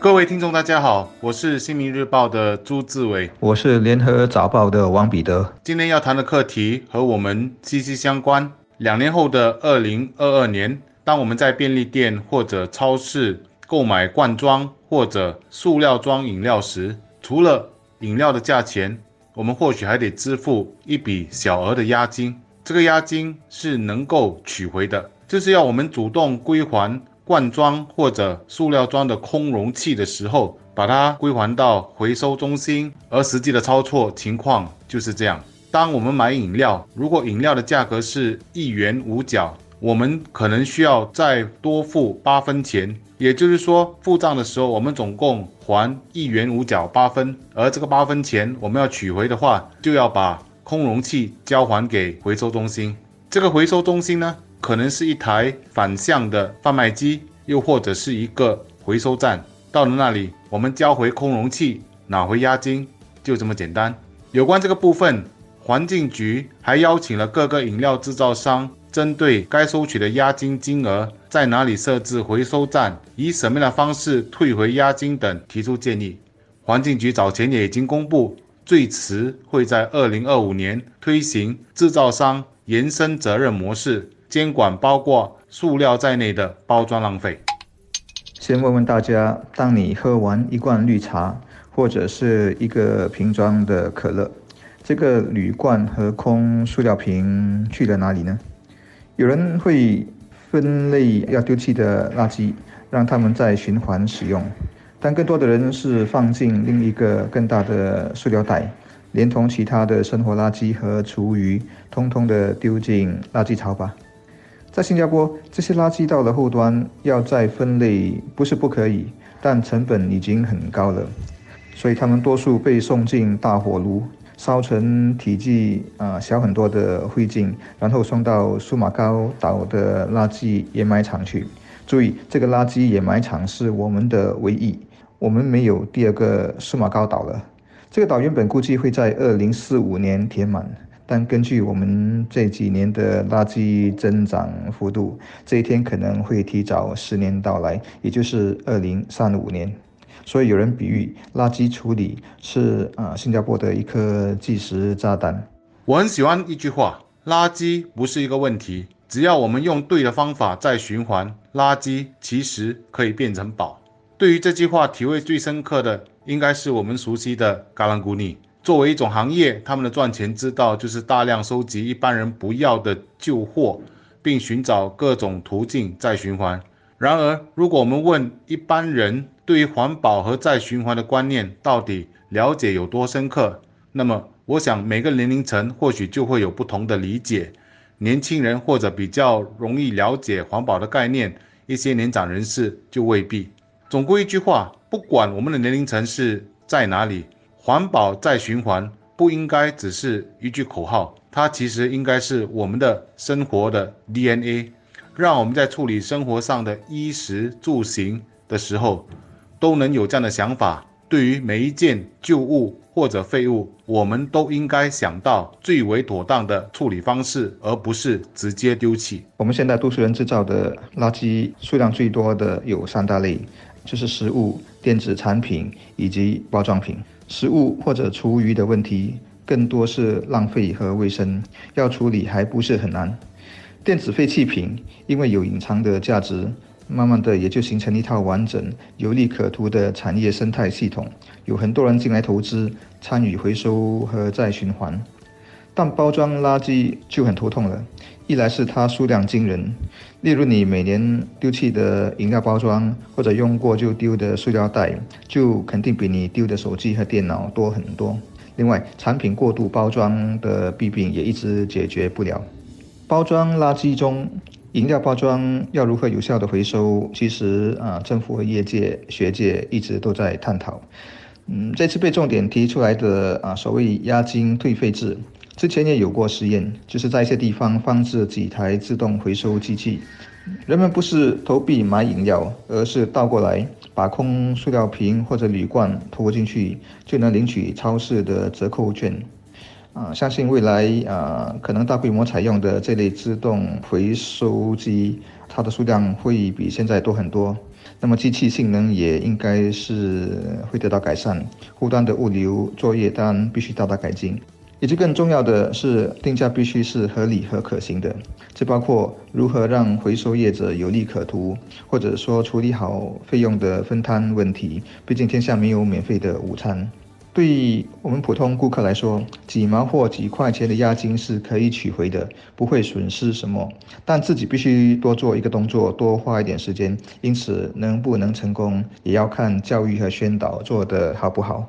各位听众，大家好，我是新民日报的朱志伟，我是联合早报的王彼得。今天要谈的课题和我们息息相关。两年后的二零二二年，当我们在便利店或者超市购买罐装或者塑料装饮料时，除了饮料的价钱，我们或许还得支付一笔小额的押金。这个押金是能够取回的，就是要我们主动归还。罐装或者塑料装的空容器的时候，把它归还到回收中心，而实际的操作情况就是这样。当我们买饮料，如果饮料的价格是一元五角，我们可能需要再多付八分钱，也就是说，付账的时候我们总共还一元五角八分，而这个八分钱我们要取回的话，就要把空容器交还给回收中心。这个回收中心呢？可能是一台反向的贩卖机，又或者是一个回收站。到了那里，我们交回空容器，拿回押金，就这么简单。有关这个部分，环境局还邀请了各个饮料制造商，针对该收取的押金金额，在哪里设置回收站，以什么样的方式退回押金等提出建议。环境局早前也已经公布，最迟会在二零二五年推行制造商延伸责任模式。监管包括塑料在内的包装浪费。先问问大家，当你喝完一罐绿茶或者是一个瓶装的可乐，这个铝罐和空塑料瓶去了哪里呢？有人会分类要丢弃的垃圾，让他们再循环使用，但更多的人是放进另一个更大的塑料袋，连同其他的生活垃圾和厨余，通通的丢进垃圾槽吧。在新加坡，这些垃圾到了后端要再分类不是不可以，但成本已经很高了，所以他们多数被送进大火炉烧成体积啊小很多的灰烬，然后送到苏马高岛的垃圾掩埋场去。注意，这个垃圾掩埋场是我们的唯一，我们没有第二个苏马高岛了。这个岛原本估计会在二零四五年填满。但根据我们这几年的垃圾增长幅度，这一天可能会提早十年到来，也就是二零三五年。所以有人比喻垃圾处理是啊新加坡的一颗计时炸弹。我很喜欢一句话：垃圾不是一个问题，只要我们用对的方法再循环，垃圾其实可以变成宝。对于这句话体会最深刻的，应该是我们熟悉的嘎兰古尼。作为一种行业，他们的赚钱之道就是大量收集一般人不要的旧货，并寻找各种途径再循环。然而，如果我们问一般人对于环保和再循环的观念到底了解有多深刻，那么我想每个年龄层或许就会有不同的理解。年轻人或者比较容易了解环保的概念，一些年长人士就未必。总归一句话，不管我们的年龄层是在哪里。环保再循环不应该只是一句口号，它其实应该是我们的生活的 DNA，让我们在处理生活上的衣食住行的时候，都能有这样的想法。对于每一件旧物或者废物，我们都应该想到最为妥当的处理方式，而不是直接丢弃。我们现在都市人制造的垃圾数量最多的有三大类，就是食物、电子产品以及包装品。食物或者厨余的问题，更多是浪费和卫生，要处理还不是很难。电子废弃品因为有隐藏的价值，慢慢的也就形成一套完整、有利可图的产业生态系统，有很多人进来投资，参与回收和再循环。但包装垃圾就很头痛了，一来是它数量惊人，例如你每年丢弃的饮料包装或者用过就丢的塑料袋，就肯定比你丢的手机和电脑多很多。另外，产品过度包装的弊病也一直解决不了。包装垃圾中，饮料包装要如何有效的回收？其实啊，政府和业界、学界一直都在探讨。嗯，这次被重点提出来的啊，所谓押金退费制。之前也有过实验，就是在一些地方放置几台自动回收机器，人们不是投币买饮料，而是倒过来把空塑料瓶或者铝罐投进去，就能领取超市的折扣券。啊，相信未来啊，可能大规模采用的这类自动回收机，它的数量会比现在多很多。那么机器性能也应该是会得到改善，后端的物流作业当然必须大大改进。以及更重要的是，定价必须是合理和可行的，这包括如何让回收业者有利可图，或者说处理好费用的分摊问题。毕竟天下没有免费的午餐。对我们普通顾客来说，几毛或几块钱的押金是可以取回的，不会损失什么。但自己必须多做一个动作，多花一点时间。因此，能不能成功，也要看教育和宣导做得好不好。